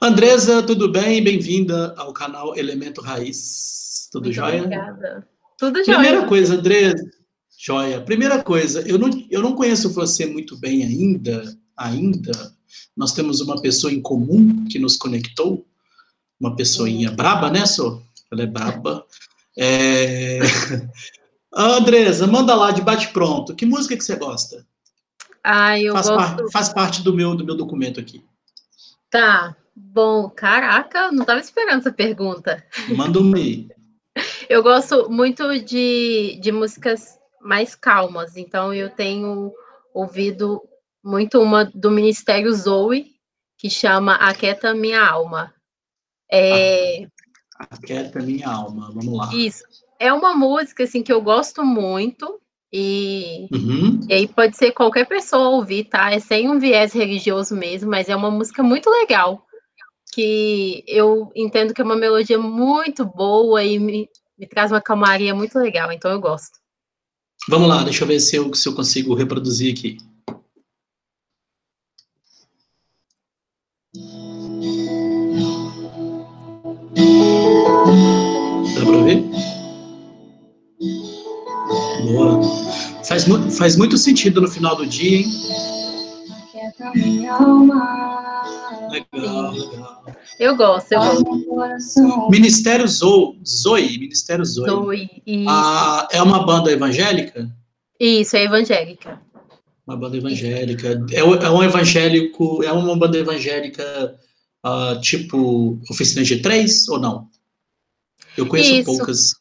Andresa, tudo bem? Bem-vinda ao canal Elemento Raiz. Tudo Muito jóia? Obrigada. Tudo Primeira jóia. coisa, Andresa, jóia. Primeira coisa, eu não, eu não conheço você muito bem ainda, ainda. Nós temos uma pessoa em comum que nos conectou, uma pessoinha braba, né, Sô? Ela é braba. É... Andresa, manda lá de bate-pronto. Que música que você gosta? Ah, eu Faz, gosto. par- faz parte do meu, do meu documento aqui. Tá. Bom, caraca, não tava esperando essa pergunta. Manda aí. Eu gosto muito de, de músicas mais calmas, então eu tenho ouvido muito uma do Ministério Zoe, que chama Aquieta Minha Alma. É, Aquieta minha alma. Vamos lá. isso. É uma música assim que eu gosto muito e Uhum. E aí pode ser qualquer pessoa ouvir, tá? É sem um viés religioso mesmo, mas é uma música muito legal. Que eu entendo que é uma melodia muito boa e me, me traz uma calmaria muito legal, então eu gosto. Vamos lá, deixa eu ver se eu, se eu consigo reproduzir aqui. Dá pra ouvir? Boa. Faz, faz muito sentido no final do dia, hein? Minha alma, Legal, legal. Eu gosto, eu gosto. Ministério Zoe, Zoe Ministério Zoe. Zoe. Ah, é uma banda evangélica? isso, é evangélica. Uma banda evangélica. É, é um evangélico, é uma banda evangélica ah, tipo Oficina G3 ou não? Eu conheço Isso. poucas.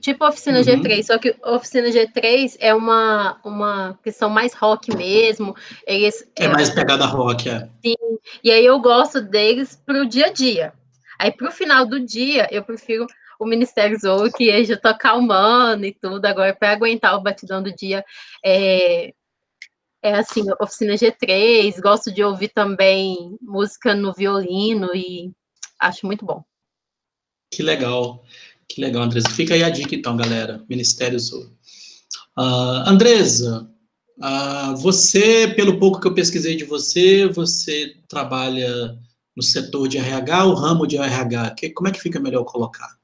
Tipo Oficina Uhum. G3, só que Oficina G3 é uma, uma questão mais rock mesmo. Eles, É mais pegada rock, é. E aí eu gosto deles pro dia a dia. Aí pro final do dia, eu prefiro o Ministério Zoe, que é já tô acalmando e tudo, agora para aguentar o batidão do dia. É, é assim, oficina G3, gosto de ouvir também música no violino e acho muito bom. Que legal. Que legal, Andresa. Fica aí a dica, então, galera. Ministério Zoe. Ah, Andresa, ah, você, pelo pouco que eu pesquisei de você, você trabalha no setor de RH ou ramo de RH? Que, como é que fica melhor colocar?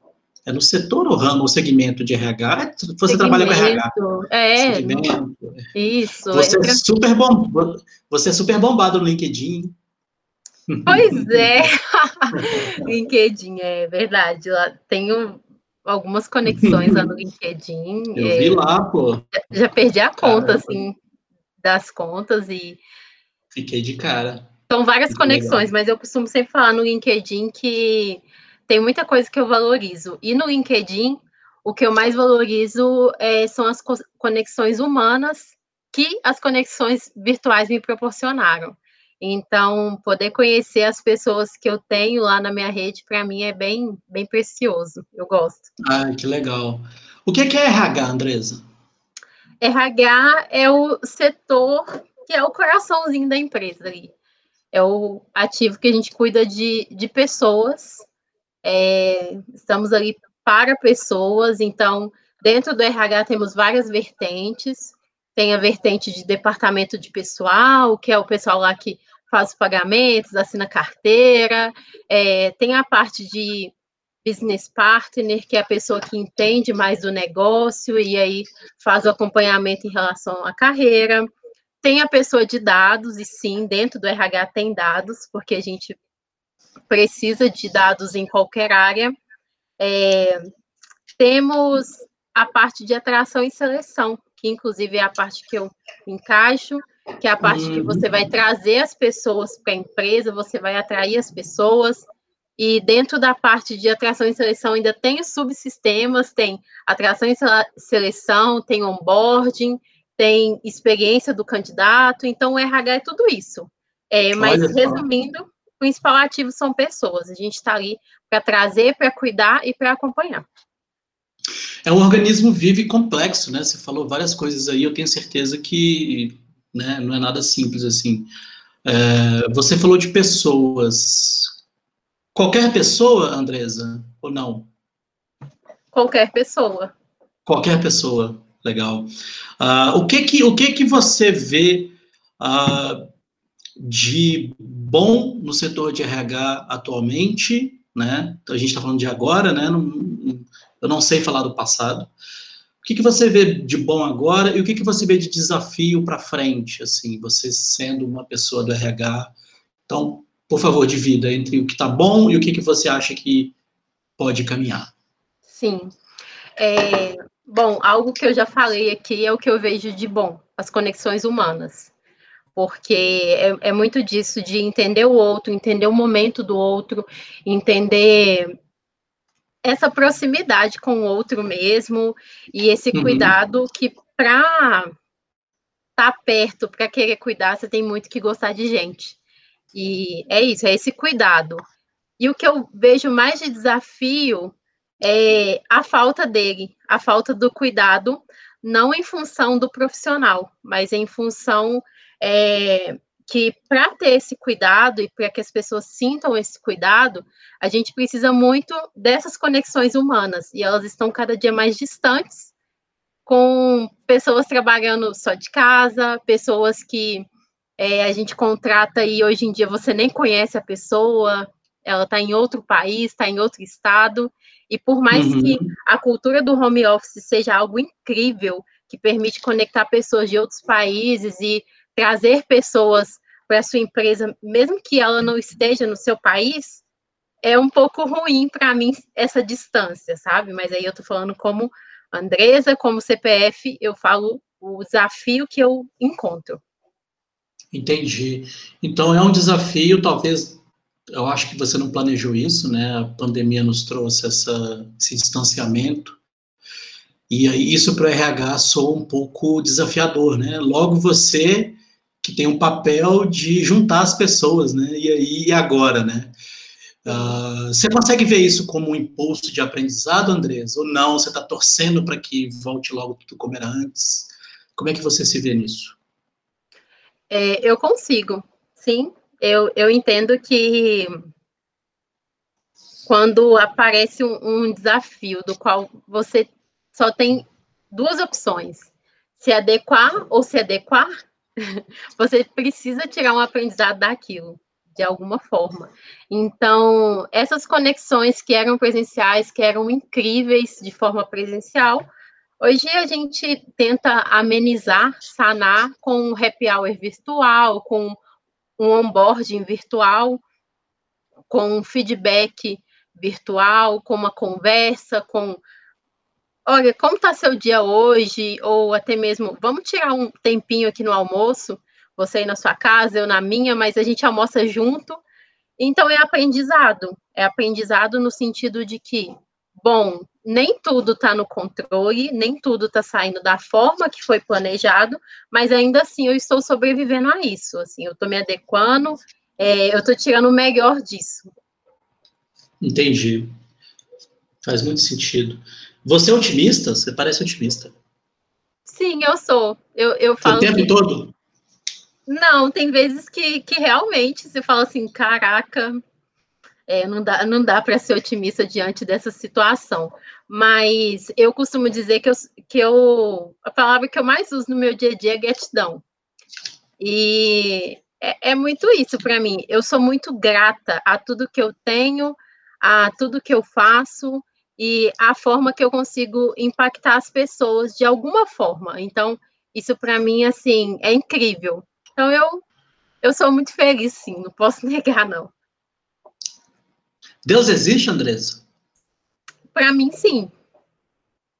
É no setor ou ramo ou segmento de RH? É, Você trabalha com RH. Segmento, É, Segmento. isso. Você é é super bom, você é super bombado no LinkedIn. Pois é, LinkedIn, é verdade. Lá tenho algumas conexões lá no LinkedIn. Eu é, vi lá, pô. já perdi a conta, Caramba. assim, das contas e Fiquei de cara. são várias Muito conexões, mas eu costumo sempre falar no LinkedIn que tem muita coisa que eu valorizo. E no LinkedIn, o que eu mais valorizo é, são as co- conexões humanas que as conexões virtuais me proporcionaram. Então, poder conhecer as pessoas que eu tenho lá na minha rede, para mim, é bem, bem precioso. Eu gosto. Ah, que legal. O que que é RH, Andresa? RH é o setor que é o coraçãozinho da empresa ali. É o ativo que a gente cuida de, de pessoas. É, estamos ali para pessoas, então, dentro do RH temos várias vertentes. Tem a vertente de departamento de pessoal, que é o pessoal lá que faz os pagamentos, assina carteira. É, tem a parte de business partner, que é a pessoa que entende mais do negócio e aí faz o acompanhamento em relação à carreira. Tem a pessoa de dados, e sim, dentro do RH tem dados, porque a gente precisa de dados em qualquer área. É, temos a parte de atração e seleção, que inclusive é a parte que eu encaixo, que é a parte que Uhum. você vai trazer as pessoas para a empresa, você vai atrair as pessoas, e dentro da parte de atração e seleção ainda tem os subsistemas, tem atração e sele- seleção, tem onboarding, tem experiência do candidato, então o RH é tudo isso. É, mas resumindo, o principal ativo são pessoas. A gente está ali para trazer, para cuidar e para acompanhar. É um organismo vivo e complexo, né? Você falou várias coisas aí, eu tenho certeza que né, não é nada simples assim. É, você falou de pessoas. Qualquer pessoa, Andresa, ou não? Qualquer pessoa. Qualquer pessoa, legal. Ah, o que que o que que você vê ah, de bom no setor de RH atualmente, né? A gente está falando de agora, né? Não, eu não sei falar do passado. Que, que você vê de bom agora e o que, que você vê de desafio para frente, assim, você sendo uma pessoa do RH? Então, por favor, divida entre o que está bom e o que, que você acha que pode caminhar. Sim. É, bom, algo que eu já falei aqui é o que eu vejo de bom, as conexões humanas. Porque é, é muito disso, de entender o outro, entender o momento do outro, entender essa proximidade com o outro mesmo e esse uhum. cuidado que para estar tá perto, para querer cuidar, você tem muito que gostar de gente. E é isso, é esse cuidado. E o que eu vejo mais de desafio é a falta dele, a falta do cuidado, não em função do profissional, mas em função é, que para ter esse cuidado e para que as pessoas sintam esse cuidado, a gente precisa muito dessas conexões humanas e elas estão cada dia mais distantes, com pessoas trabalhando só de casa, pessoas que é, a gente contrata e hoje em dia você nem conhece a pessoa, ela está em outro país, está em outro estado, e por mais uhum. que a cultura do home office seja algo incrível, que permite conectar pessoas de outros países e trazer pessoas para sua empresa, mesmo que ela não esteja no seu país, é um pouco ruim para mim essa distância, sabe? Mas aí eu estou falando como Andresa, como CPF, eu falo o desafio que eu encontro. Entendi. Então é um desafio, talvez eu acho que você não planejou isso, né? A pandemia nos trouxe essa, esse distanciamento. E aí isso para o RH soa um pouco desafiador, né? Logo você que tem um papel de juntar as pessoas, né? E aí e agora, né? Uh, você consegue ver isso como um impulso de aprendizado, Andrés? Ou não? Você está torcendo para que volte logo tudo como era antes? Como é que você se vê nisso? É, eu consigo, sim eu, eu entendo que quando aparece um, um, desafio do qual você só tem duas opções, se adequar ou se adequar, você precisa tirar um aprendizado daquilo, de alguma forma. Então, essas conexões que eram presenciais, que eram incríveis de forma presencial, hoje a gente tenta amenizar, sanar com um happy hour virtual, com um onboarding virtual, com um feedback virtual, com uma conversa, com olha, como está seu dia hoje? Ou até mesmo, vamos tirar um tempinho aqui no almoço, você aí na sua casa, eu na minha, mas a gente almoça junto. Então é aprendizado. É aprendizado no sentido de que, bom, nem tudo está no controle, nem tudo está saindo da forma que foi planejado, mas ainda assim eu estou sobrevivendo a isso. Assim, eu estou me adequando, é, eu estou tirando o melhor disso. Entendi. Faz muito sentido. Você é otimista? Você parece otimista. Sim, eu sou. Eu, eu falo. O tempo que... todo? Não, tem vezes que, que realmente você fala assim, caraca, é, não dá, não dá para ser otimista diante dessa situação. Mas eu costumo dizer que, eu, que eu, a palavra que eu mais uso no meu dia a dia é gratidão. E é, é muito isso para mim. Eu sou muito grata a tudo que eu tenho, a tudo que eu faço e a forma que eu consigo impactar as pessoas de alguma forma. Então, isso para mim, assim, é incrível. Então, eu, eu sou muito feliz, sim, não posso negar, não. Deus existe, Andressa? Para mim, sim.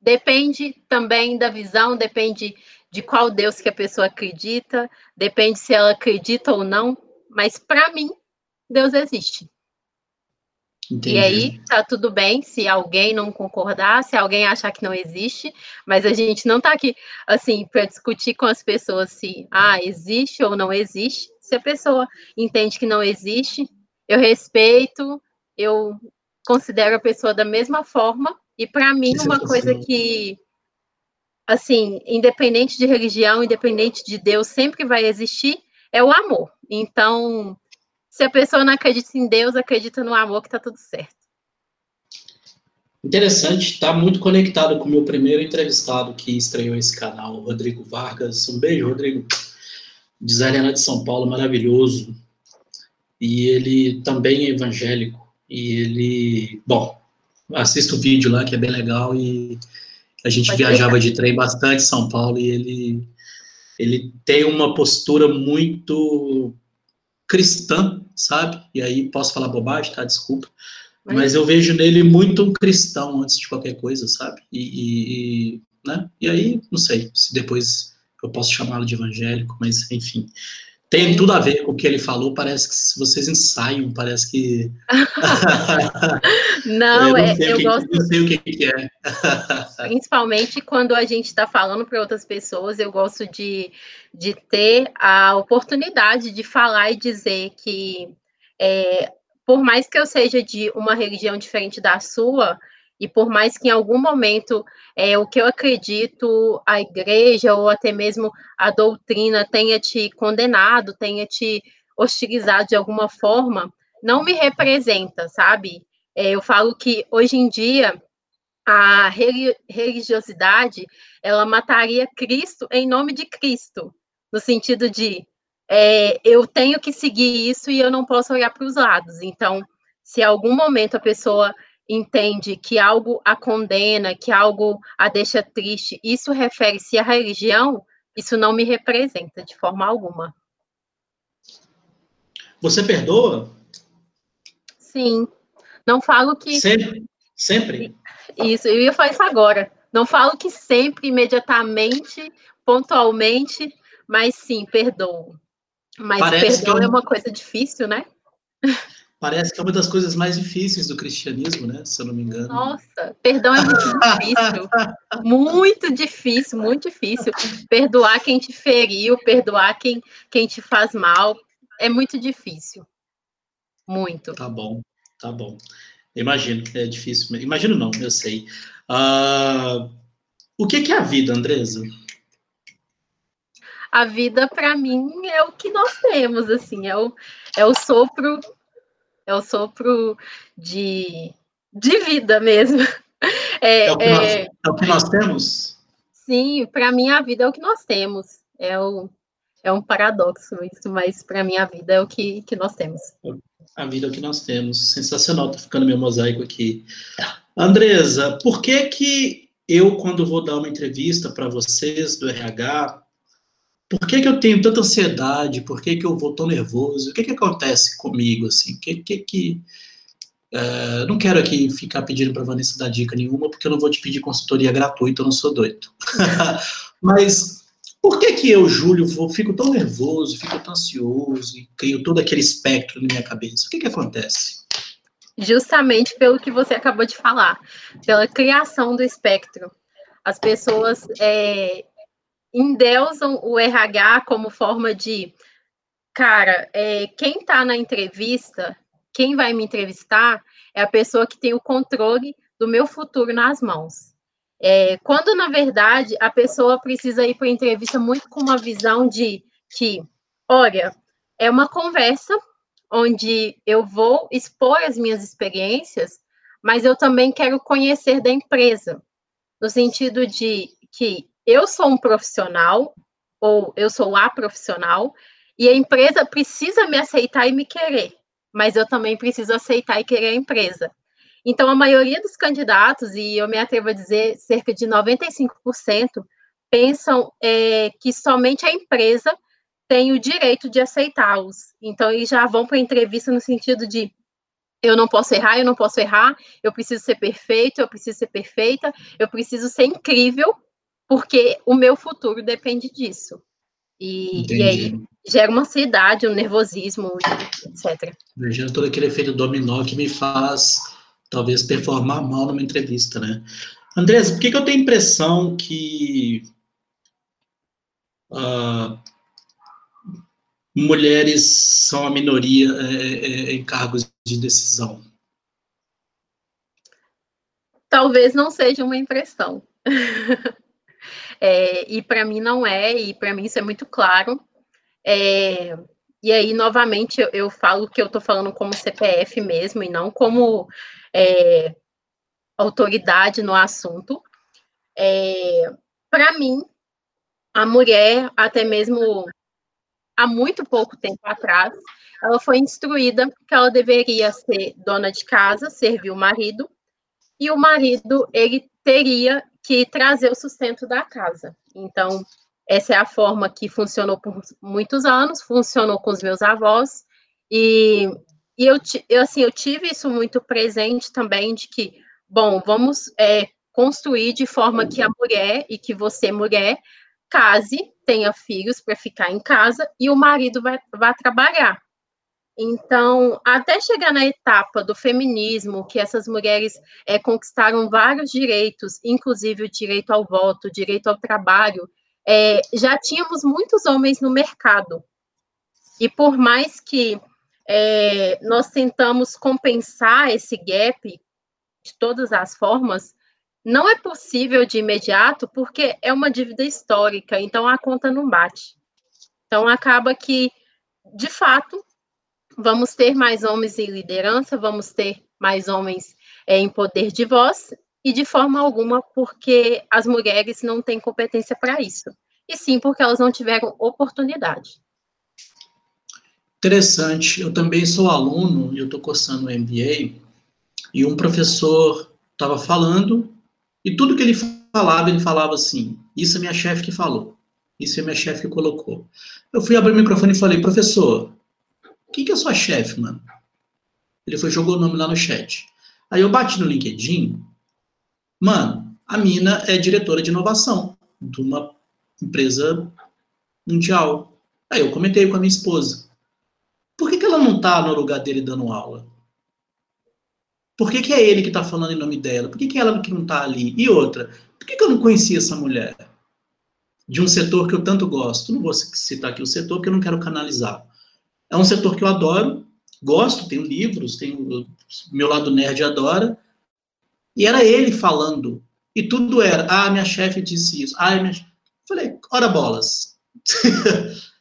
Depende também da visão, depende de qual Deus que a pessoa acredita, depende se ela acredita ou não, mas para mim, Deus existe. Entendi. E aí tá tudo bem se alguém não concordar, se alguém achar que não existe, mas a gente não tá aqui assim para discutir com as pessoas se ah, existe ou não existe. Se a pessoa entende que não existe, eu respeito, eu considero a pessoa da mesma forma, e para mim, que uma coisa que, assim, independente de religião, independente de Deus, sempre vai existir, é o amor. Então, se a pessoa não acredita em Deus, acredita no amor, que tá tudo certo. Interessante, está muito conectado com o meu primeiro entrevistado que estreou esse canal, Rodrigo Vargas. Um beijo, Rodrigo. Designer de São Paulo, maravilhoso. e ele também é evangélico, e ele, bom, assista o vídeo lá, que é bem legal, e a gente Pode viajava de trem bastante em São Paulo, e ele, ele tem uma postura muito cristã, sabe? E aí posso falar bobagem, tá? Desculpa. Mas eu vejo nele muito um cristão antes de qualquer coisa, sabe? E, e, né? e aí, não sei se depois eu posso chamá-lo de evangélico, mas enfim. Tem tudo a ver com o que ele falou, parece que vocês ensaiam, parece que. não, eu, não é, eu que, gosto. Não sei o que, que é. Principalmente quando a gente está falando para outras pessoas, eu gosto de, de ter a oportunidade de falar e dizer que, é, por mais que eu seja de uma religião diferente da sua, e por mais que em algum momento é, o que eu acredito, a igreja ou até mesmo a doutrina tenha te condenado, tenha te hostilizado de alguma forma, não me representa, sabe? É, eu falo que hoje em dia a religiosidade ela mataria Cristo em nome de Cristo, no sentido de é, eu tenho que seguir isso e eu não posso olhar para os lados. Então, se algum momento a pessoa entende que algo a condena, que algo a deixa triste, isso refere-se à religião, isso não me representa de forma alguma. Você perdoa? Sim. Não falo que. Sempre? Sempre? Isso, eu ia falar isso agora. Não falo que sempre, imediatamente, pontualmente, mas sim, perdoo. Mas Parece perdão é uma coisa difícil, né? Parece que é uma das coisas mais difíceis do cristianismo, né? Se eu não me engano. Nossa, perdão é muito difícil. muito difícil, muito difícil. Perdoar quem te feriu, perdoar quem, quem te faz mal. É muito difícil. Muito. Tá bom, tá bom. Imagino que é difícil. Imagino não, eu sei. Uh, o que, que é a vida, Andresa? A vida, para mim, é o que nós temos, assim, é o, é o sopro é o sopro de, de vida mesmo. É, é, o nós, é, é, o que nós, temos? Sim, para mim a vida é o que nós temos. É, o, é um paradoxo isso, mas para mim a vida é o que, que nós temos. A vida é o que nós temos. Sensacional, tá ficando meu mosaico aqui. Andresa, por que que eu, quando vou dar uma entrevista para vocês do RH, por que, que eu tenho tanta ansiedade? Por que, que eu vou tão nervoso? O que, que acontece comigo, assim? Que que... que é, não quero aqui ficar pedindo para Vanessa dar dica nenhuma, porque eu não vou te pedir consultoria gratuita, eu não sou doido. Mas por que que eu, Júlio, vou, fico tão nervoso, fico tão ansioso e crio todo aquele espectro na minha cabeça? O que que acontece? Justamente pelo que você acabou de falar, pela criação do espectro. As pessoas é, endeusam o RH como forma de, cara, é, quem está na entrevista, quem vai me entrevistar, é a pessoa que tem o controle do meu futuro nas mãos. É, quando, na verdade, a pessoa precisa ir para a entrevista muito com uma visão de que, olha, é uma conversa onde eu vou expor as minhas experiências, mas eu também quero conhecer da empresa, no sentido de que eu sou um profissional, ou eu sou a profissional, e a empresa precisa me aceitar e me querer, mas eu também preciso aceitar e querer a empresa. Então, a maioria dos candidatos, e eu me atrevo a dizer cerca de 95%, pensam é, que somente a empresa tem o direito de aceitá-los. Então, eles já vão para a entrevista no sentido de eu não posso errar, eu não posso errar, eu preciso ser perfeito, eu preciso ser perfeita, eu preciso ser incrível porque o meu futuro depende disso. E, e aí gera uma ansiedade, um nervosismo, etc. Gera todo aquele efeito dominó que me faz, talvez, performar mal numa entrevista, né? Andrés, por que, que eu tenho a impressão que uh, mulheres são a minoria é, é, é, em cargos de decisão? Talvez não seja uma impressão. É, e para mim não é, e para mim isso é muito claro. É, e aí, novamente, eu, eu falo que eu estou falando como CPF mesmo, e não como é, autoridade no assunto. É, para mim, a mulher, até mesmo há muito pouco tempo atrás, ela foi instruída que ela deveria ser dona de casa, servir o marido, e o marido ele teria que trazer o sustento da casa. Então, essa é a forma que funcionou por muitos anos, funcionou com os meus avós, e, e eu, eu, assim, eu tive isso muito presente também, de que, bom, vamos é, construir de forma que a mulher, e que você, mulher, case, tenha filhos para ficar em casa, e o marido vai, vai trabalhar. Então, até chegar na etapa do feminismo, que essas mulheres é, conquistaram vários direitos, inclusive o direito ao voto, o direito ao trabalho, é, já tínhamos muitos homens no mercado. E por mais que é, nós tentamos compensar esse gap de todas as formas, não é possível de imediato, porque é uma dívida histórica, então a conta não bate. Então acaba que, de fato, vamos ter mais homens em liderança, vamos ter mais homens é, em poder de voz, e de forma alguma porque as mulheres não têm competência para isso, e sim porque elas não tiveram oportunidade. Interessante. Eu também sou aluno e eu estou cursando o MBA, e um professor estava falando, e tudo que ele falava, ele falava assim: Isso é minha chefe que falou, isso é minha chefe que colocou. Eu fui abrir o microfone e falei: Professor, quem que é sua chefe, mano? Ele foi jogou o nome lá no chat. Aí eu bati no LinkedIn, mano, a mina é diretora de inovação de uma empresa mundial. Aí eu comentei com a minha esposa. Por que, que ela não tá no lugar dele dando aula? Por que, que é ele que tá falando em nome dela? Por que, que ela que não tá ali? E outra, por que, que eu não conhecia essa mulher? De um setor que eu tanto gosto. Não vou citar aqui o setor, porque eu não quero canalizar. É um setor que eu adoro, gosto, tenho livros, tenho meu lado nerd adora. E era ele falando. E tudo era, ah, minha chefe disse isso. Ah, minha... Falei, ora bolas.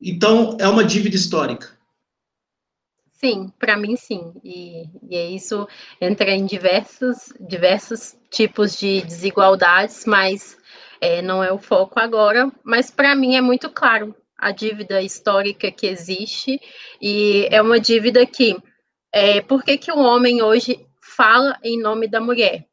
então, é uma dívida histórica. Sim, para mim sim. E, e é isso entra em diversos, diversos tipos de desigualdades, mas é, não é o foco agora. Mas para mim é muito claro a dívida histórica que existe, e é uma dívida que, é, por que, que o homem hoje fala em nome da mulher?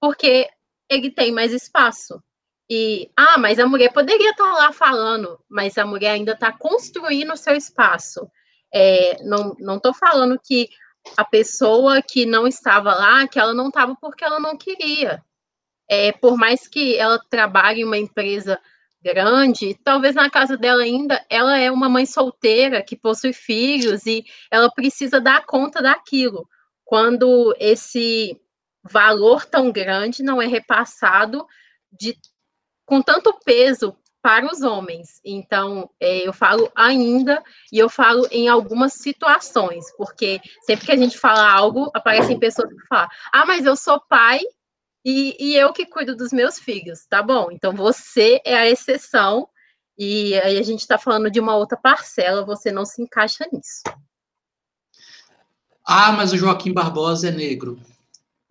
Porque ele tem mais espaço. E, ah, mas a mulher poderia estar lá falando, mas a mulher ainda está construindo o seu espaço. É, não estou falando que a pessoa que não estava lá, que ela não estava porque ela não queria. É, por mais que ela trabalhe em uma empresa grande, talvez na casa dela ainda, ela é uma mãe solteira que possui filhos e ela precisa dar conta daquilo. Quando esse valor tão grande não é repassado de, com tanto peso para os homens. Então, é, eu falo ainda e eu falo em algumas situações, porque sempre que a gente fala algo, aparecem pessoas que falam: ah, mas eu sou pai e, e eu que cuido dos meus filhos, tá bom? Então você é a exceção, e aí a gente está falando de uma outra parcela, você não se encaixa nisso. Ah, mas o Joaquim Barbosa é negro.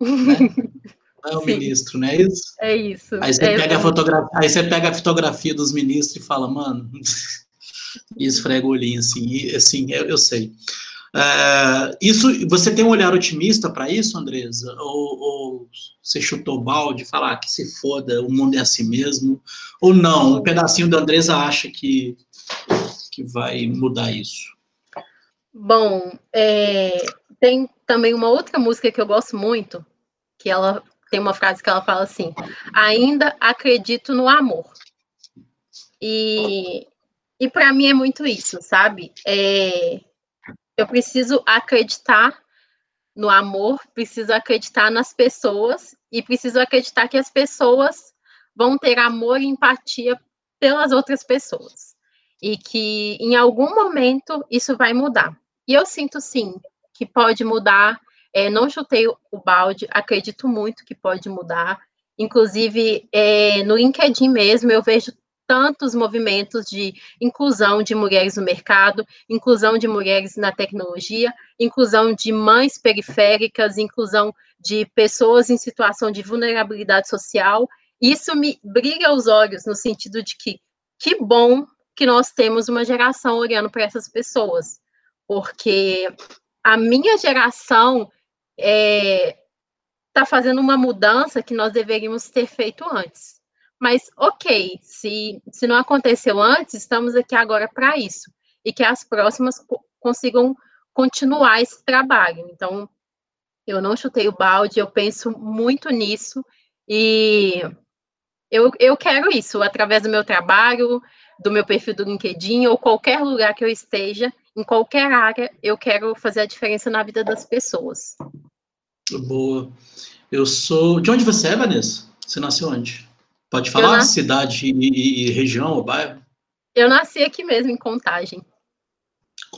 Né? É o ministro, não é isso? É isso. Aí você, é pega a fotografia, aí você pega a fotografia dos ministros e fala, mano, e esfrega o olhinho assim, e, assim, eu, eu sei. Uh, isso, você tem um olhar otimista para isso, Andresa? Ou, ou, você chutou balde, falar que se foda, o mundo é assim mesmo? Ou não, um pedacinho da Andresa acha que, que vai mudar isso? Bom, é, tem também uma outra música que eu gosto muito, que ela tem uma frase que ela fala assim: ainda acredito no amor. E, e para mim é muito isso, sabe? É, eu preciso acreditar no amor, preciso acreditar nas pessoas e preciso acreditar que as pessoas vão ter amor e empatia pelas outras pessoas. E que em algum momento isso vai mudar. E eu sinto sim que pode mudar. É, não chutei o balde, acredito muito que pode mudar. Inclusive, é, no LinkedIn mesmo, eu vejo tantos movimentos de inclusão de mulheres no mercado, inclusão de mulheres na tecnologia, inclusão de mães periféricas, inclusão de pessoas em situação de vulnerabilidade social. Isso me brilha os olhos no sentido de que que bom que nós temos uma geração olhando para essas pessoas, porque a minha geração está é, tá fazendo uma mudança que nós deveríamos ter feito antes. Mas, ok, se, se não aconteceu antes, estamos aqui agora para isso. E que as próximas consigam continuar esse trabalho. Então, eu não chutei o balde, eu penso muito nisso. E eu, eu quero isso, através do meu trabalho, do meu perfil do LinkedIn, ou qualquer lugar que eu esteja, em qualquer área, eu quero fazer a diferença na vida das pessoas. Boa. Eu sou. De onde você é, Vanessa? Você nasceu onde? Pode falar nasci... cidade e, e, região ou bairro? Eu nasci aqui mesmo, em Contagem.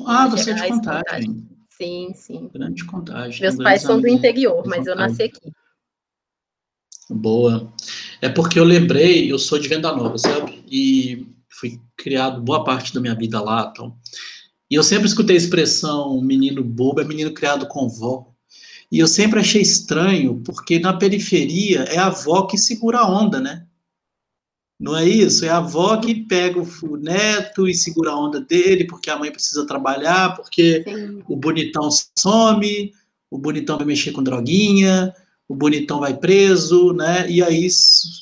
Ah, você Gerais, é de Contagem. Contagem. Sim, sim. Grande Contagem. Meus pais são do interior, mas eu nasci aqui. Boa. É porque eu lembrei, eu sou de Venda Nova, sabe? E fui criado boa parte da minha vida lá, então. E eu sempre escutei a expressão menino bobo é menino criado com vó. E eu sempre achei estranho, porque na periferia é a avó que segura a onda, né? Não é isso? É a avó que pega o neto e segura a onda dele, porque a mãe precisa trabalhar, porque Sim. o bonitão some, o bonitão vai mexer com droguinha, o bonitão vai preso, né? E aí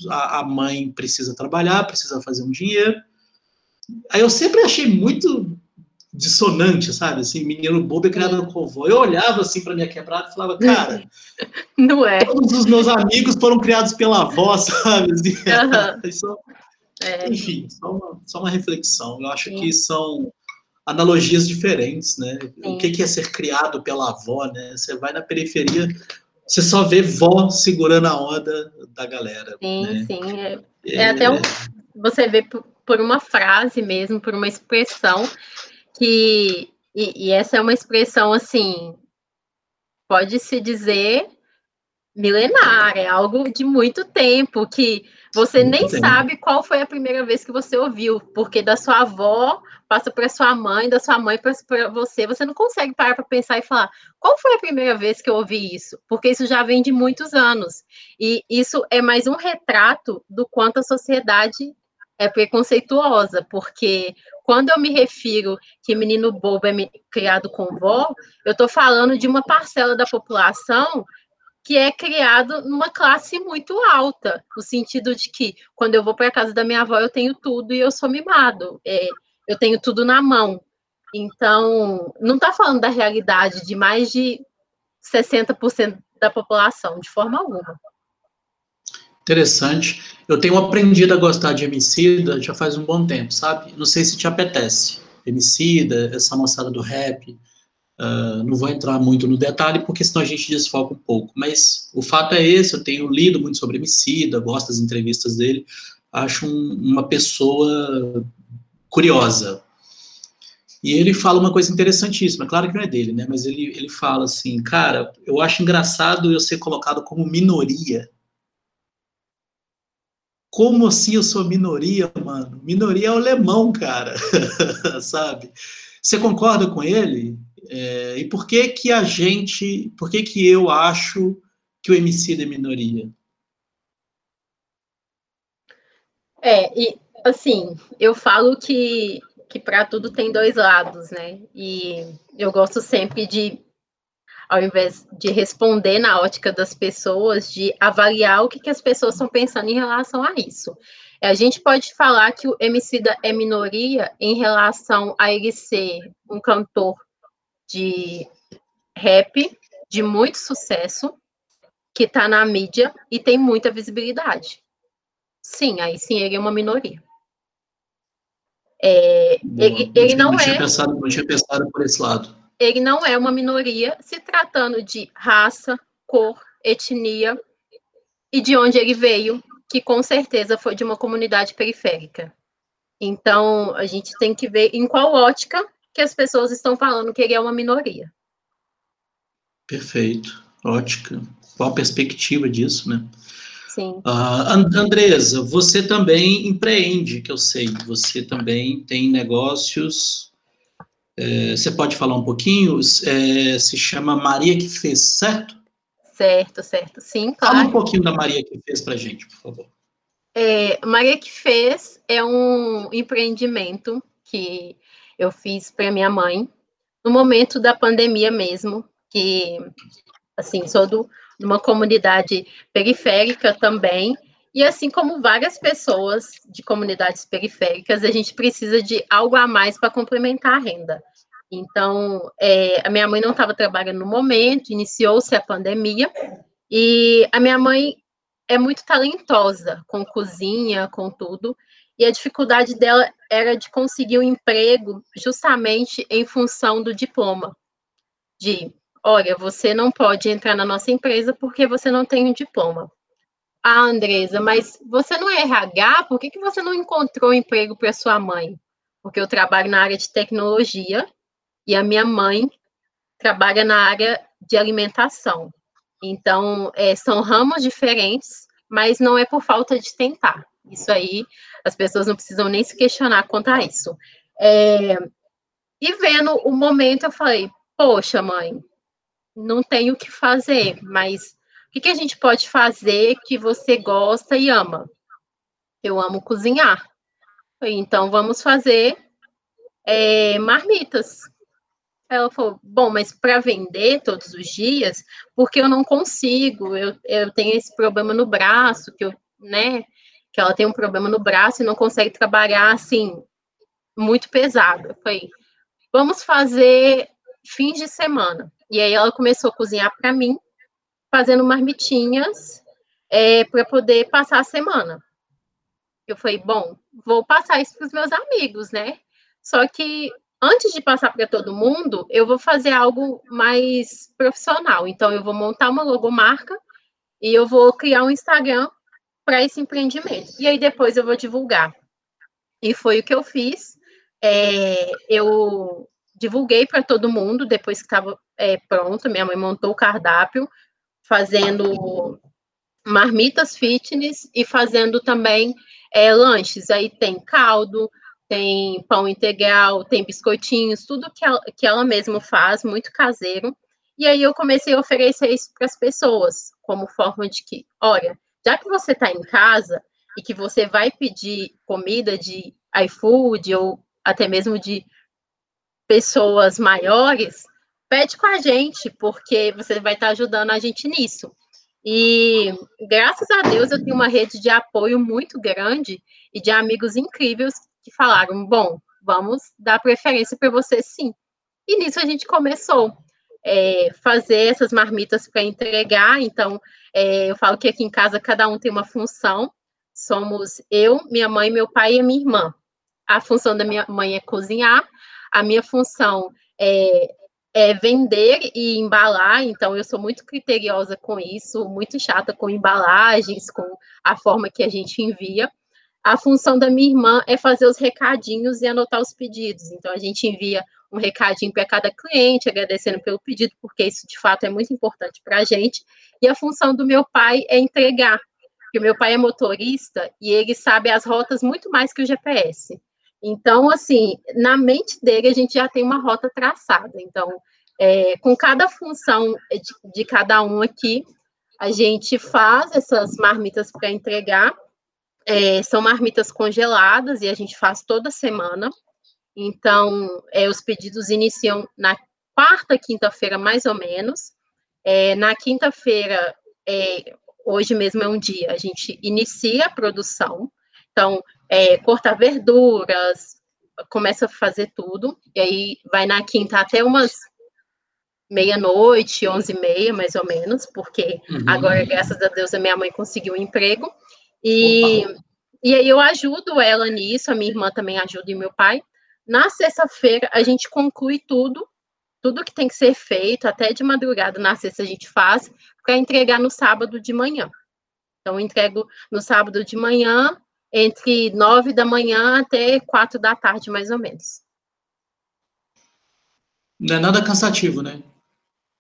a, mãe precisa trabalhar, precisa fazer um dinheiro. Aí eu sempre achei muito dissonante, sabe? Assim, menino bobo é criado com avó. Eu olhava assim para minha quebrada e falava, cara, não é. Todos os meus amigos foram criados pela avó, sabe? Assim, uhum. só, é. Enfim, só uma, só uma reflexão. Eu acho Sim. que são analogias diferentes, né? Sim. O que é ser criado pela avó, né? Você vai na periferia, você só vê vó segurando a onda da galera. Sim, né? sim. É, é, é até um, você vê por uma frase mesmo, por uma expressão que e, e, essa é uma expressão assim pode se dizer milenar, é algo de muito tempo que você muito nem tempo. sabe qual foi a primeira vez que você ouviu, porque da sua avó passa para sua mãe, da sua mãe para você, você não consegue parar para pensar e falar qual foi a primeira vez que eu ouvi isso, porque isso já vem de muitos anos e isso é mais um retrato do quanto a sociedade é preconceituosa, porque quando eu me refiro que menino bobo é criado com vó, eu estou falando de uma parcela da população que é criado numa classe muito alta, no sentido de que quando eu vou para a casa da minha avó eu tenho tudo e eu sou mimado, é, eu tenho tudo na mão. Então, não está falando da realidade de mais de 60% da população, de forma alguma. Interessante. Eu tenho aprendido a gostar de Emicida já faz um bom tempo, sabe? Não sei se te apetece. Emicida, essa moçada do rap. Uh, não vou entrar muito no detalhe, porque senão a gente desfoca um pouco. Mas o fato é esse, eu tenho lido muito sobre Emicida, gosto das entrevistas dele. Acho um, uma pessoa curiosa. E ele fala uma coisa interessantíssima, claro que não é dele, né? Mas ele, ele fala assim, cara, eu acho engraçado eu ser colocado como minoria como assim eu sou minoria, mano? Minoria é o alemão, cara, sabe? Você concorda com ele? É, e por que que a gente, por que que eu acho que o MC é minoria? É, e assim, eu falo que, que para tudo tem dois lados, né? E eu gosto sempre de ao invés de responder na ótica das pessoas, de avaliar o que, que as pessoas estão pensando em relação a isso. A gente pode falar que o Emicida é minoria em relação a ele ser um cantor de rap de muito sucesso, que está na mídia e tem muita visibilidade. Sim, aí sim ele é uma minoria. É, ele, ele não, não é. Tinha pensado, não tinha pensado por esse lado ele não é uma minoria se tratando de raça, cor, etnia e de onde ele veio, que com certeza foi de uma comunidade periférica. Então, a gente tem que ver em qual ótica que as pessoas estão falando que ele é uma minoria. Perfeito, ótica. Qual a perspectiva disso, né? Sim. Uh, Andresa, você também empreende, que eu sei. Você também tem negócios é, você pode falar um pouquinho? É, se chama Maria que Fez, certo? Certo, certo. Sim, claro. Fala um pouquinho da Maria que Fez para gente, por favor. É, Maria que Fez é um empreendimento que eu fiz para minha mãe. no momento da pandemia mesmo, que, assim, sou do, de uma comunidade periférica também, e assim como várias pessoas de comunidades periféricas, a gente precisa de algo a mais para complementar a renda. Então, é, a minha mãe não estava trabalhando no momento, iniciou-se a pandemia, e a minha mãe é muito talentosa com cozinha, com tudo, e a dificuldade dela era de conseguir um emprego justamente em função do diploma. De, olha, você não pode entrar na nossa empresa porque você não tem um diploma. Ah, Andresa, mas você não é RH, por que, que você não encontrou emprego para sua mãe? Porque eu trabalho na área de tecnologia e a minha mãe trabalha na área de alimentação. Então, é, são ramos diferentes, mas não é por falta de tentar. Isso aí, as pessoas não precisam nem se questionar quanto a isso. É, e vendo o momento, eu falei, poxa, mãe, não tenho o que fazer, mas que, que a gente pode fazer que você gosta e ama? Eu amo cozinhar. Então, vamos fazer é, marmitas. Ela falou, bom, mas para vender todos os dias, porque eu não consigo, eu, eu tenho esse problema no braço, que eu, né, que ela tem um problema no braço e não consegue trabalhar, assim, muito pesado. Eu falei, vamos fazer fins de semana. E aí ela começou a cozinhar para mim, fazendo marmitinhas é, para poder passar a semana. Eu falei, bom, vou passar isso para os meus amigos, né? Só que antes de passar para todo mundo, eu vou fazer algo mais profissional. Então, eu vou montar uma logomarca e eu vou criar um Instagram para esse empreendimento. E aí depois eu vou divulgar. E foi o que eu fiz. É, eu divulguei para todo mundo depois que estava é, pronto. Minha mãe montou o cardápio fazendo marmitas fitness e fazendo também é, lanches. Aí tem caldo, tem pão integral, tem biscoitinhos, tudo que ela, que ela mesma faz, muito caseiro. E aí eu comecei a oferecer isso para as pessoas, como forma de que, olha, já que você está em casa e que você vai pedir comida de iFood ou até mesmo de pessoas maiores, pede com a gente, porque você vai estar ajudando a gente nisso. E graças a Deus eu tenho uma rede de apoio muito grande e de amigos incríveis que falaram: bom, vamos dar preferência para você sim. E nisso a gente começou é, fazer essas marmitas para entregar. Então, é, eu falo que aqui em casa cada um tem uma função. Somos eu, minha mãe, meu pai e minha irmã. A função da minha mãe é cozinhar, a minha função é é vender e embalar, então eu sou muito criteriosa com isso, muito chata com embalagens, com a forma que a gente envia. A função da minha irmã é fazer os recadinhos e anotar os pedidos. Então a gente envia um recadinho para cada cliente, agradecendo pelo pedido, porque isso de fato é muito importante para a gente. E a função do meu pai é entregar, porque meu pai é motorista e ele sabe as rotas muito mais que o GPS. Então, assim, na mente dele a gente já tem uma rota traçada. Então, é, com cada função de, de cada um aqui, a gente faz essas marmitas para entregar. É, são marmitas congeladas e a gente faz toda semana. Então, é, os pedidos iniciam na quarta, quinta-feira, mais ou menos. É, na quinta-feira, é, hoje mesmo é um dia, a gente inicia a produção. Então, é, cortar verduras, começa a fazer tudo, e aí vai na quinta até umas meia-noite, onze e meia, mais ou menos, porque uhum. agora, graças a Deus, a minha mãe conseguiu um emprego, e, e aí eu ajudo ela nisso, a minha irmã também ajuda e meu pai. Na sexta-feira, a gente conclui tudo, tudo que tem que ser feito, até de madrugada, na sexta a gente faz, para entregar no sábado de manhã. Então, eu entrego no sábado de manhã, entre nove da manhã até quatro da tarde, mais ou menos. Não é nada cansativo, né?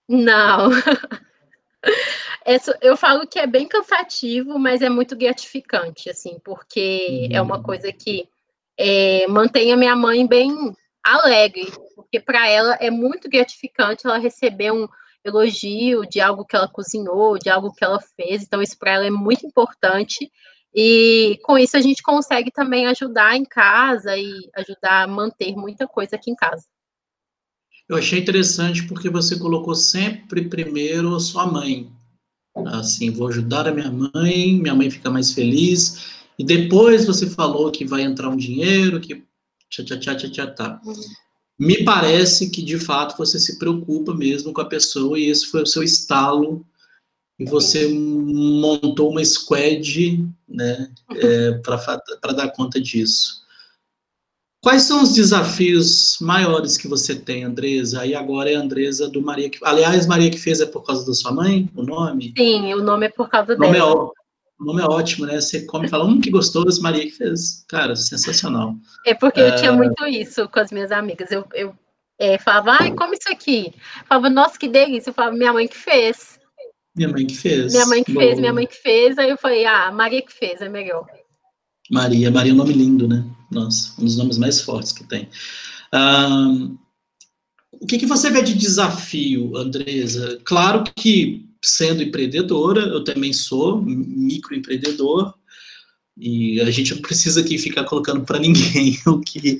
Não. eu falo que é bem cansativo, mas é muito gratificante, assim, porque uhum. é uma uhum. coisa que é, mantém a minha mãe bem alegre, porque para ela é muito gratificante ela receber um elogio de algo que ela cozinhou, de algo que ela fez, então isso para ela é muito importante e com isso a gente consegue também ajudar em casa e ajudar a manter muita coisa aqui em casa. Eu achei interessante porque você colocou sempre primeiro a sua mãe. Assim, vou ajudar a minha mãe, minha mãe fica mais feliz. E depois você falou que vai entrar um dinheiro, que tchá, tchá, tchá, tchá, tchá, tá. Uhum. Me parece que, de fato, você se preocupa mesmo com a pessoa e esse foi o seu estalo e você montou uma squad né, é, para dar conta disso. Quais são os desafios maiores que você tem, Andresa? Aí agora é a Andresa do Maria que. Aliás, Maria que fez é por causa da sua mãe, o nome? Sim, o nome é por causa o nome dela. É, o nome é ótimo, né? Você come e fala, hum, que gostoso, Maria que fez. Cara, sensacional. É porque é... eu tinha muito isso com as minhas amigas. Eu, eu é, falava, ai, come isso aqui. Eu falava, nossa, que delícia. Eu falava, minha mãe que fez. Minha mãe que fez. Minha mãe que Boa. fez, minha mãe que fez. Aí eu falei, ah, Maria que fez, é melhor. Maria, Maria é um nome lindo, né? Nossa, um dos nomes mais fortes que tem. Um, o que, que você vê de desafio, Andresa? Claro que, sendo empreendedora, eu também sou microempreendedor, e a gente não precisa aqui ficar colocando para ninguém o que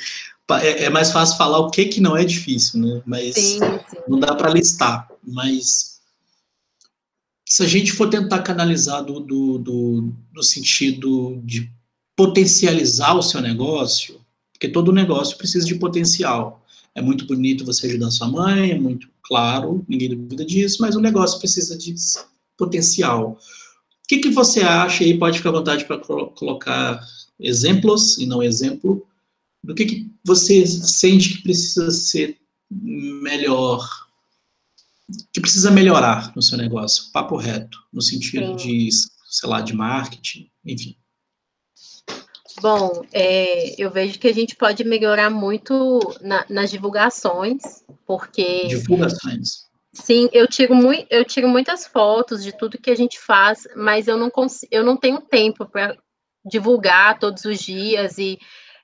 é, é, mais fácil falar o que que não é difícil, né? Mas sim, sim. não dá para listar. Mas se a gente for tentar canalizar do, do, do, do sentido de potencializar o seu negócio, porque todo negócio precisa de potencial. É muito bonito você ajudar sua mãe, é muito claro, ninguém duvida disso, mas o negócio precisa de potencial. O que, que você acha, e pode ficar à vontade para colocar exemplos e não exemplo, do que, que você sente que precisa ser melhor, que precisa melhorar no seu negócio, papo reto, no sentido Sim. de, sei lá, de marketing, enfim. Bom, é, eu vejo que a gente pode melhorar muito na, nas divulgações, porque. Divulgações. Sim, eu tiro, muito, eu tiro muitas fotos de tudo que a gente faz, mas eu não, consigo, eu não tenho tempo para divulgar todos os dias e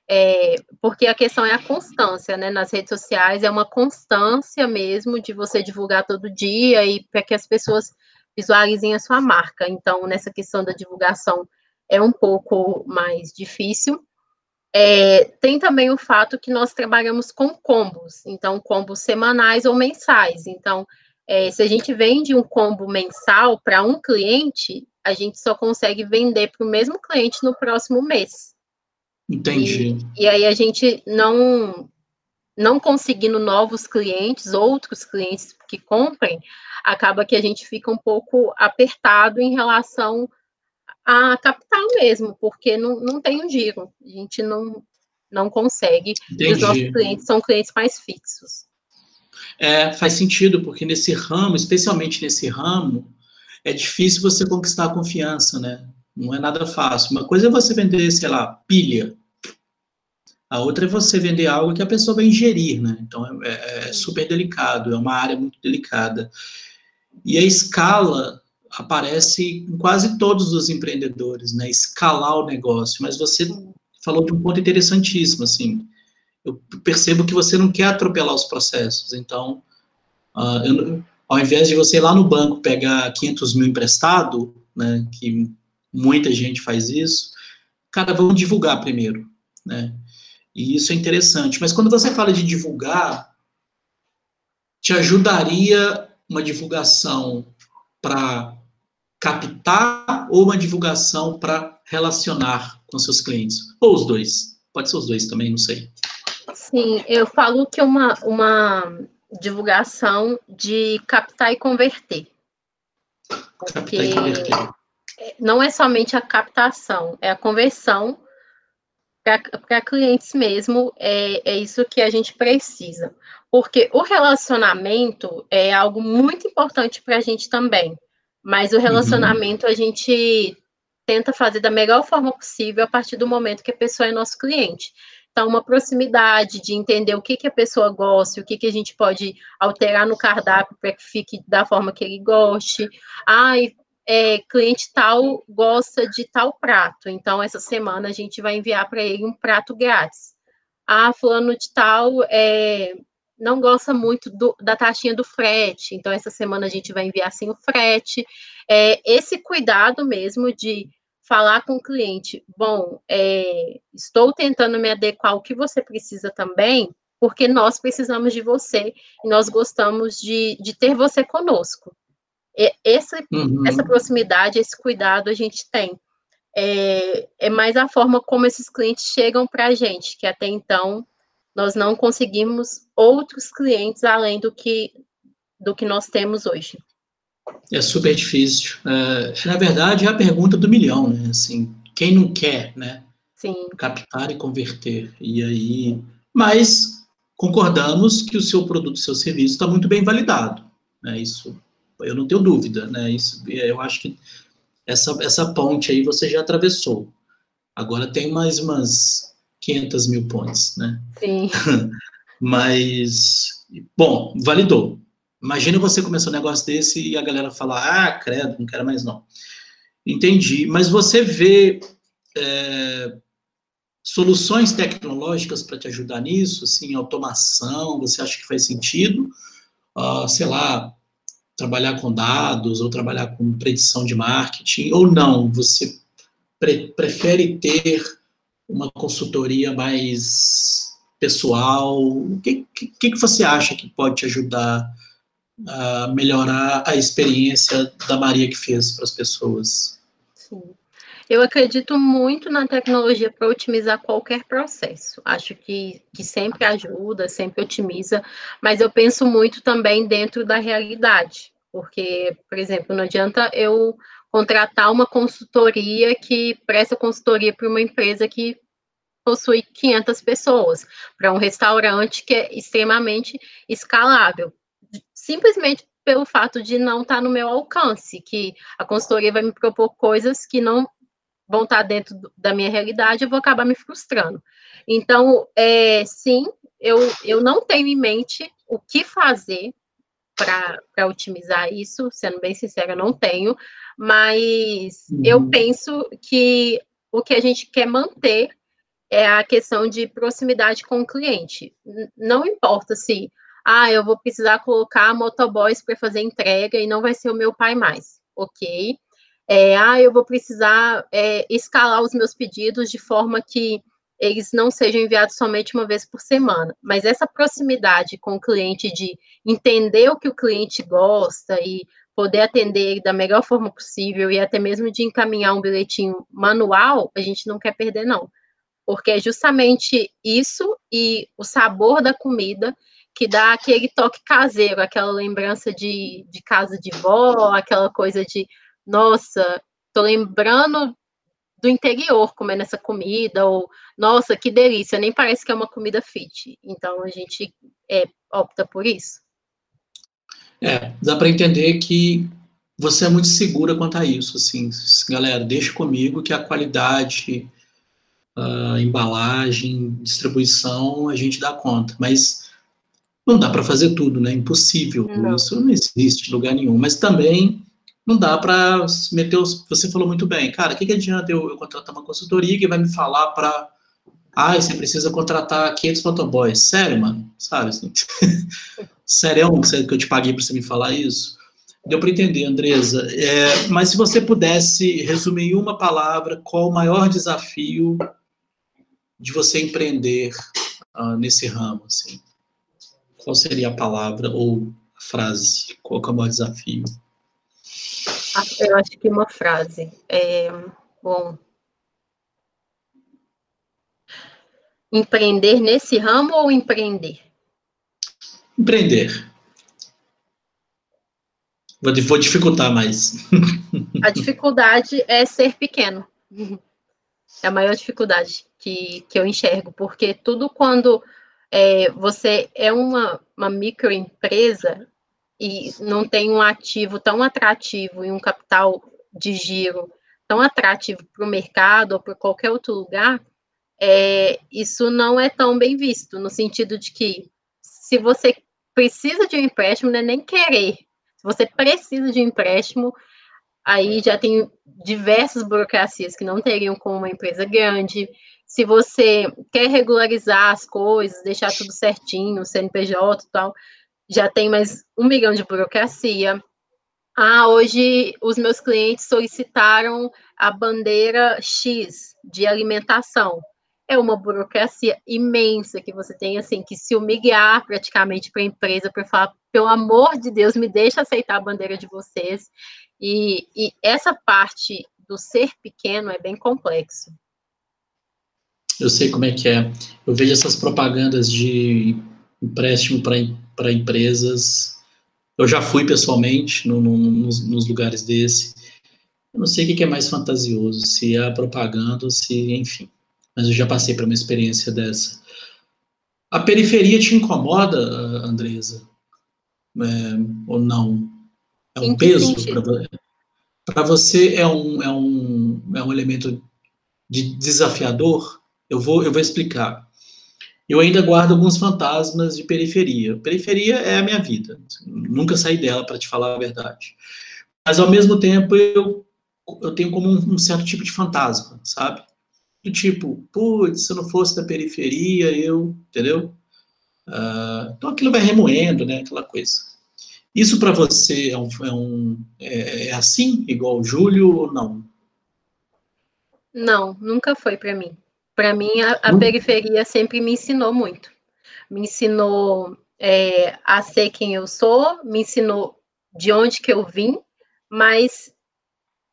é, porque a questão é a constância, né? Nas redes sociais é uma constância mesmo de você divulgar todo dia e para que as pessoas visualizem a sua marca. Então, nessa questão da divulgação, é um pouco mais difícil. É, tem também o fato que nós trabalhamos com combos, então combos semanais ou mensais. Então, é, se a gente vende um combo mensal para um cliente, a gente só consegue vender para o mesmo cliente no próximo mês. Entendi. E, e aí a gente não não conseguindo novos clientes, outros clientes que comprem, acaba que a gente fica um pouco apertado em relação a capital mesmo, porque não, não tem um giro. A gente não, não consegue. Entendi. Os nossos clientes são clientes mais fixos. É, faz sentido, porque nesse ramo, especialmente nesse ramo, é difícil você conquistar a confiança, né? Não é nada fácil. Uma coisa é você vender, sei lá, pilha. A outra é você vender algo que a pessoa vai ingerir, né? Então é, é, é super delicado, é uma área muito delicada. E a escala aparece em quase todos os empreendedores, né? Escalar o negócio. Mas você falou de um ponto interessantíssimo, assim. Eu percebo que você não quer atropelar os processos. Então, uh, eu, ao invés de você ir lá no banco pegar 500 mil emprestado, né? Que muita gente faz isso. Cara, vamos divulgar primeiro, né? E isso é interessante. Mas quando você fala de divulgar, te ajudaria uma divulgação para captar ou uma divulgação para relacionar com seus clientes? Ou os dois? Pode ser os dois também, não sei. Sim, eu falo que uma, uma divulgação de captar e converter. Captar e converter. Não é somente a captação, é a conversão para clientes mesmo, é, é isso que a gente precisa. Porque o relacionamento é algo muito importante para a gente também. Mas o uhum. relacionamento uhum. a gente tenta fazer da melhor forma possível a partir do momento que a pessoa é nosso cliente. Então, uma proximidade de entender o que, que a pessoa gosta, o que, que a gente pode alterar no cardápio para que fique da forma que ele goste. Ai, é, cliente tal gosta de tal prato, então essa semana a gente vai enviar para ele um prato grátis. Ah, fulano de tal é, não gosta muito do, da taxinha do frete, então essa semana a gente vai enviar sem o frete. É, esse cuidado mesmo de falar com o cliente, bom, é, estou tentando me adequar ao que você precisa também, porque nós precisamos de você e nós gostamos de, de ter você conosco. E essa, uhum. essa proximidade, esse cuidado a gente tem. É, é mais a forma como esses clientes chegam para a gente, que até então nós não conseguimos outros clientes além do que, do que nós temos hoje. É super difícil. É, na verdade, é a pergunta do milhão, né? Assim, quem não quer, né? Sim. Captar e converter. E aí, mas concordamos que o seu produto, o seu serviço está muito bem validado, né? Isso, eu não tenho dúvida, né? Isso, eu acho que essa essa ponte aí você já atravessou. Agora tem mais umas 500 mil pontes, né? Sim. mas, bom, validou. Imagina você começar um negócio desse e a galera falar, ah, credo, não quero mais não. Entendi. Mas você vê é, soluções tecnológicas para te ajudar nisso, assim, automação, você acha que faz sentido? Uh, sei lá, trabalhar com dados ou trabalhar com predição de marketing, ou não, você pre prefere ter uma consultoria mais pessoal? O que, que, que você acha que pode te ajudar a melhorar a experiência da Maria que fez para as pessoas? Eu acredito muito na tecnologia para otimizar qualquer processo. Acho que, que sempre ajuda, sempre otimiza, mas eu penso muito também dentro da realidade. Porque, por exemplo, não adianta eu contratar uma consultoria que presta consultoria para uma empresa que possui 500 pessoas, para um restaurante que é extremamente escalável simplesmente pelo fato de não estar tá no meu alcance, que a consultoria vai me propor coisas que não vão estar tá dentro da minha realidade, eu vou acabar me frustrando. Então, é, sim, eu, eu não tenho em mente o que fazer para otimizar isso, sendo bem sincera, não tenho, mas uhum. eu penso que o que a gente quer manter é a questão de proximidade com o cliente. Não importa se ah, eu vou precisar colocar motoboys para fazer entrega e não vai ser o meu pai mais, ok? É, ah, eu vou precisar é, escalar os meus pedidos de forma que eles não sejam enviados somente uma vez por semana, mas essa proximidade com o cliente de entender o que o cliente gosta e poder atender da melhor forma possível e até mesmo de encaminhar um bilhetinho manual, a gente não quer perder, não. Porque é justamente isso e o sabor da comida que dá aquele toque caseiro, aquela lembrança de, de casa de vó, aquela coisa de, nossa, tô lembrando do interior comendo essa comida, ou, nossa, que delícia, nem parece que é uma comida fit. Então, a gente é, opta por isso. É, dá para entender que você é muito segura quanto a isso, assim, galera, deixa comigo que a qualidade, a embalagem, distribuição, a gente dá conta, mas não dá para fazer tudo, né? Impossível. Não. Isso não existe em lugar nenhum. Mas também não dá para meter os. Você falou muito bem, cara, o que, que adianta eu, eu, contratar uma consultoria que vai me falar para. Ah, você precisa contratar 500 motoboys. Sério, mano? Sabe? Assim? Sério que eu te paguei para você me falar isso? Deu para entender, Andresa. É, mas se você pudesse resumir em uma palavra, qual o maior desafio de você empreender uh, nesse ramo? Assim? qual seria a palavra ou a frase? Qual é o maior desafio? Eu acho que uma frase. É, bom. Empreender nesse ramo ou empreender? Empreender. Vou, vou dificultar mais. A dificuldade é ser pequeno. É a maior dificuldade que, que eu enxergo, porque tudo quando é, você é uma, uma microempresa e não tem um ativo tão atrativo e um capital de giro tão atrativo para o mercado ou para qualquer outro lugar, é, isso não é tão bem visto, no sentido de que se você precisa de um empréstimo, não é nem querer. Se você precisa de um empréstimo, aí já tem diversas burocracias que não teriam com uma empresa grande, se você quer regularizar as coisas, deixar tudo certinho, CNPJ e tal, já tem mais um milhão de burocracia. Ah, hoje os meus clientes solicitaram a bandeira X de alimentação. é uma burocracia imensa que você tem assim que se humilhar praticamente para a empresa para falar, pelo amor de Deus, me deixa aceitar a bandeira de vocês. E, e essa parte do ser pequeno é bem complexo. Eu sei como é que é. Eu vejo essas propagandas de empréstimo para empresas. Eu já fui pessoalmente no, no, nos, nos, lugares desse. Eu não sei o que é mais fantasioso, se é a propaganda se, enfim. Mas eu já passei por uma experiência dessa. A periferia te incomoda, Andresa? É, ou não? É um peso para você? É um, é, um, é um elemento de desafiador? Eu vou, eu vou explicar. Eu ainda guardo alguns fantasmas de periferia. Periferia é a minha vida. Nunca saí dela, para te falar a verdade. Mas, ao mesmo tempo, eu, eu tenho como um, um certo tipo de fantasma, sabe? Do tipo, putz, se eu não fosse da periferia, eu. Entendeu? Uh, então, aquilo vai remoendo, né? Aquela coisa. Isso para você é, um, é, um, é, é assim, igual o Júlio, ou não? Não, nunca foi para mim. Para mim, a, a periferia sempre me ensinou muito. Me ensinou é, a ser quem eu sou, me ensinou de onde que eu vim, mas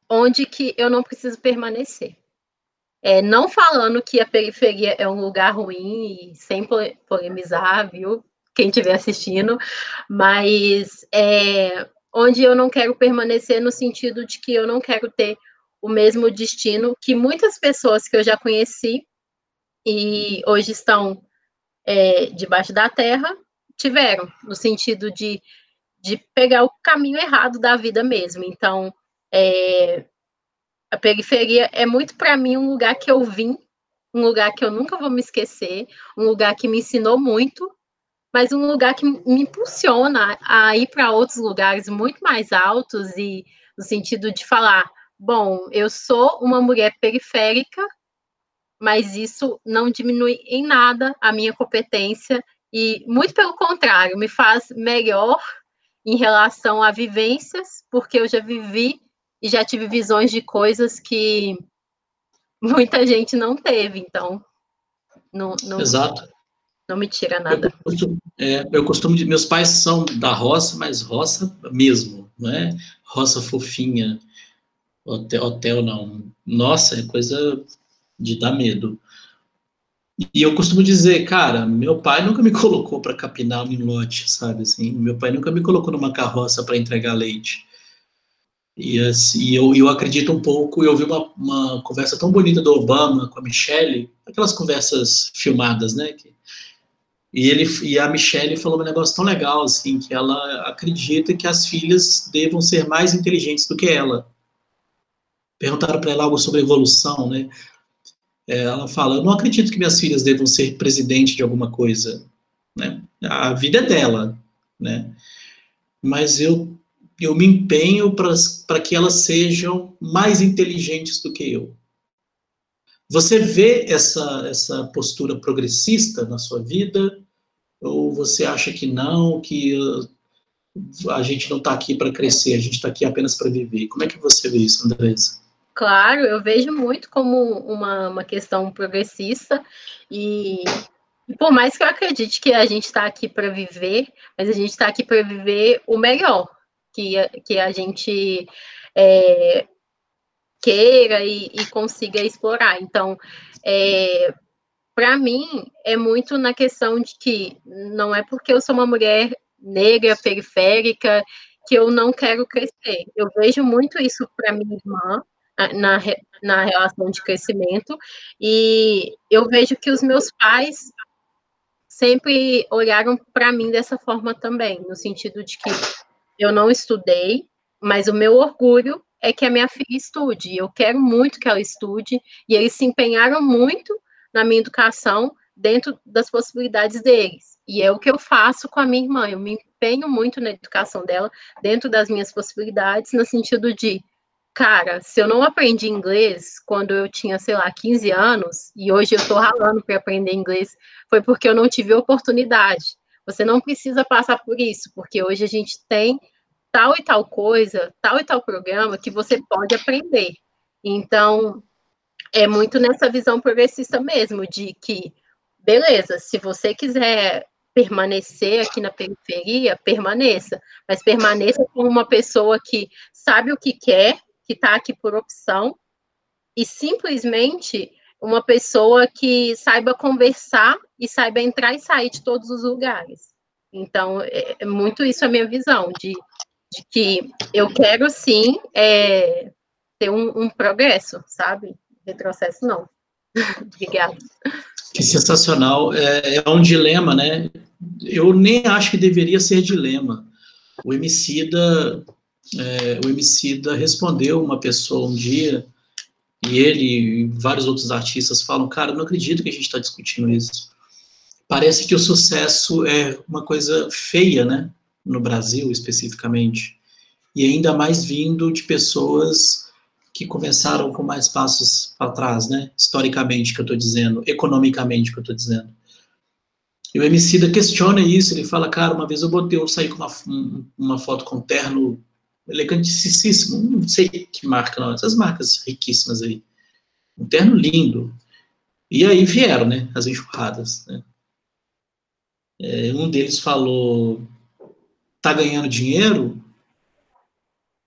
onde que eu não preciso permanecer. É, não falando que a periferia é um lugar ruim, sem polemizar, viu? Quem estiver assistindo, mas é, onde eu não quero permanecer no sentido de que eu não quero ter o mesmo destino que muitas pessoas que eu já conheci e hoje estão é, debaixo da terra, tiveram, no sentido de, de pegar o caminho errado da vida mesmo. Então, é, a periferia é muito para mim um lugar que eu vim, um lugar que eu nunca vou me esquecer, um lugar que me ensinou muito, mas um lugar que me impulsiona a ir para outros lugares muito mais altos e no sentido de falar, bom, eu sou uma mulher periférica mas isso não diminui em nada a minha competência e, muito pelo contrário, me faz melhor em relação a vivências, porque eu já vivi e já tive visões de coisas que muita gente não teve, então não, não, Exato. não me tira nada. Eu costumo, é, eu costumo meus pais são da roça, mas roça mesmo, não é roça fofinha, hotel, hotel não. Nossa, é coisa de dar medo. E eu costumo dizer, cara, meu pai nunca me colocou para capinar um lote, sabe assim? Meu pai nunca me colocou numa carroça para entregar leite. E assim, eu, eu acredito um pouco, eu vi uma, uma conversa tão bonita do Obama com a Michelle, aquelas conversas filmadas, né? Que, e, ele, e a Michelle falou um negócio tão legal, assim, que ela acredita que as filhas devam ser mais inteligentes do que ela. Perguntaram para ela algo sobre evolução, né? É, ela fala: Eu não acredito que minhas filhas devam ser presidente de alguma coisa. Né? A vida é dela. Né? Mas eu, eu me empenho para que elas sejam mais inteligentes do que eu. Você vê essa, essa postura progressista na sua vida? Ou você acha que não, que a gente não está aqui para crescer, a gente está aqui apenas para viver? Como é que você vê isso, Andressa? Claro, eu vejo muito como uma, uma questão progressista e, por mais que eu acredite que a gente está aqui para viver, mas a gente está aqui para viver o melhor que, a, que a gente é, queira e, e, consiga explorar. Então, é, para mim, é muito na questão de que não é porque eu sou uma mulher negra, periférica, que eu não quero crescer. Eu vejo muito isso para minha irmã, na, na relação de crescimento, e eu vejo que os meus pais sempre olharam para mim dessa forma também, no sentido de que eu não estudei, mas o meu orgulho é que a minha filha estude. Eu quero muito que ela estude, e eles se empenharam muito na minha educação dentro das possibilidades deles. E é o que eu faço com a minha irmã. Eu me empenho muito na educação dela, dentro das minhas possibilidades, no sentido de cara, se eu não aprendi inglês quando eu tinha, sei lá, 15 anos, e hoje eu estou ralando para aprender inglês, foi porque eu não tive oportunidade. Você não precisa passar por isso, porque hoje a gente tem tal e tal coisa, tal e tal programa que você pode aprender. Então, é muito nessa visão progressista mesmo, de que, beleza, se você quiser permanecer aqui na periferia, permaneça, mas permaneça como uma pessoa que sabe o que quer, que está aqui por opção, e simplesmente uma pessoa que saiba conversar e saiba entrar e sair de todos os lugares. Então, é, é muito isso a minha visão, de, de que eu quero sim é, ter um, um progresso, sabe? Retrocesso não. Obrigada. Que sensacional. É, é, um dilema, né? Eu nem acho que deveria ser dilema. O Emicida, é, o Emicida respondeu uma pessoa um dia, e ele e vários outros artistas falam, cara, não acredito que a gente está discutindo isso. Parece que o sucesso é uma coisa feia, né? No Brasil, especificamente. E ainda mais vindo de pessoas que começaram com mais passos para trás, né? Historicamente, que eu estou dizendo, economicamente, que eu estou dizendo. E o Emicida questiona isso, ele fala, cara, uma vez eu botei, eu saí com uma, uma foto com terno elegantíssimo, não sei que marca não, essas marcas riquíssimas aí. Um terno lindo. E aí vieram, né, as enxurradas, né? É, um deles falou, tá ganhando dinheiro?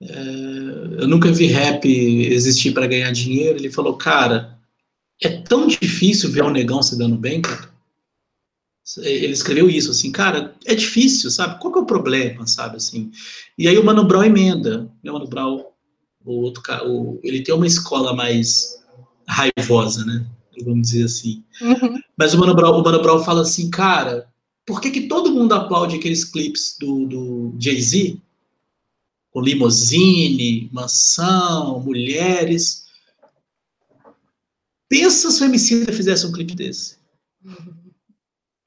É, eu nunca vi rap existir para ganhar dinheiro. Ele falou, cara, é tão difícil ver um negão se dando bem, cara. Ele escreveu isso, assim, cara, é difícil, sabe? Qual que é o problema, sabe, assim? E aí o Mano Brown emenda, né, o Mano Brown, o outro, o, ele tem uma escola mais raivosa, né? Vamos dizer assim. Uhum. Mas o Mano, Brown, o Mano Brown fala assim, cara, por que, que todo mundo aplaude aqueles clipes do, do Jay-Z? com limousine, mansão, mulheres. Pensa se o Emicida fizesse um clipe desse.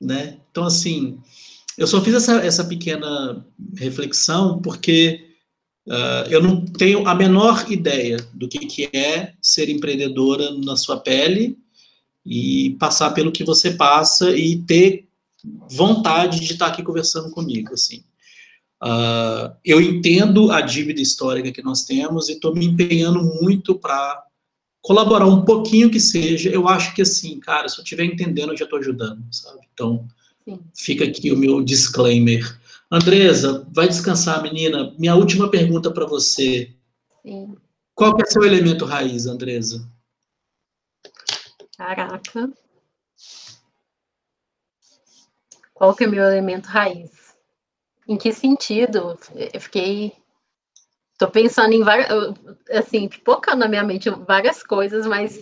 Né? Então, assim, eu só fiz essa, essa pequena reflexão porque uh, eu não tenho a menor ideia do que, que é ser empreendedora na sua pele e passar pelo que você passa e ter vontade de estar aqui conversando comigo, assim. Uh, eu entendo a dívida histórica que nós temos e estou me empenhando muito para colaborar um pouquinho que seja. Eu acho que assim, cara, se eu estiver entendendo, eu já estou ajudando, sabe? Então, Sim. fica aqui o meu disclaimer. Andresa, vai descansar, menina. Minha última pergunta para você. Sim. Qual que é seu elemento raiz, Andresa? Caraca. Qual que é meu elemento raiz? Em que sentido? Eu fiquei. Tô pensando em várias. Assim, pipocando na minha mente várias coisas, mas.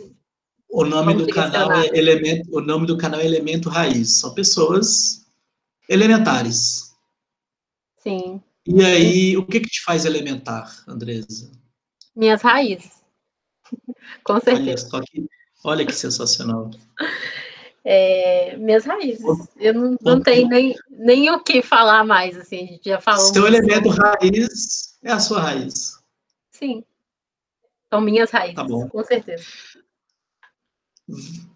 O nome do canal é elemento, o nome do canal é Elemento Raiz. São pessoas elementares. Sim. E aí, o que que te faz elementar, Andresa? Minhas raízes. Com certeza. Olha, que, olha que sensacional é, minhas raízes. Eu não, não tenho nem, nem o que falar mais, assim, a gente já falou. Seu elemento raiz é a sua raiz. Sim. São minhas raízes, tá bom. com certeza.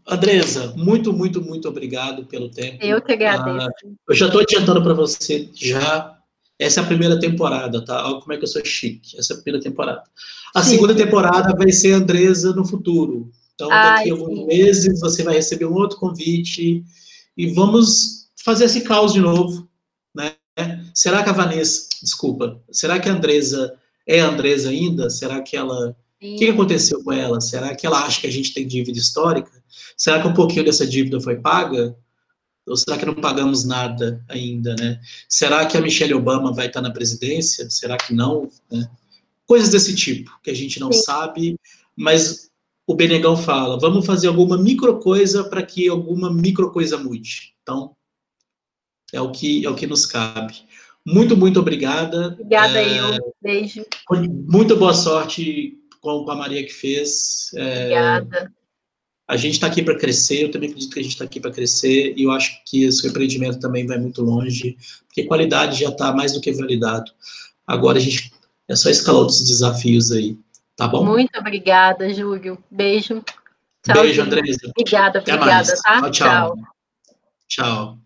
Andresa, muito, muito, muito obrigado pelo tempo. Eu que agradeço. Ah, eu já estou adiantando para você, já. Essa é a primeira temporada, tá? Olha como é que eu sou chique. Essa é a primeira temporada. A Sim. segunda temporada vai ser Andresa no futuro. Então, daqui a alguns meses, você vai receber um outro convite e vamos fazer esse caos de novo? Será que a Vanessa, desculpa, será que a Andresa é a Andresa ainda? Será que ela... O que aconteceu com ela? Será que ela acha que a gente tem dívida histórica? Será que um pouquinho dessa dívida foi paga? Ou será que não pagamos nada ainda, né? Será que a Michelle Obama vai estar na presidência? Será que não? Né? Coisas desse tipo, que a gente não Sim. sabe, mas o Benegão fala, vamos fazer alguma micro coisa para que alguma micro coisa mude. Então, é o que é o que nos cabe. Muito, muito obrigada. Obrigada, é, eu. Beijo. Muito boa sorte com, a Maria que fez. É, obrigada. A gente está aqui para crescer, eu também acredito que a gente está aqui para crescer, e eu acho que esse empreendimento também vai muito longe, porque qualidade já está mais do que validado. Agora a gente é só escalar outros desafios aí. Tá bom? Muito obrigada, Júlio. Beijo. Tchau, Beijo, Andresa. Obrigada, obrigada, tá? tchau. Tchau. tchau.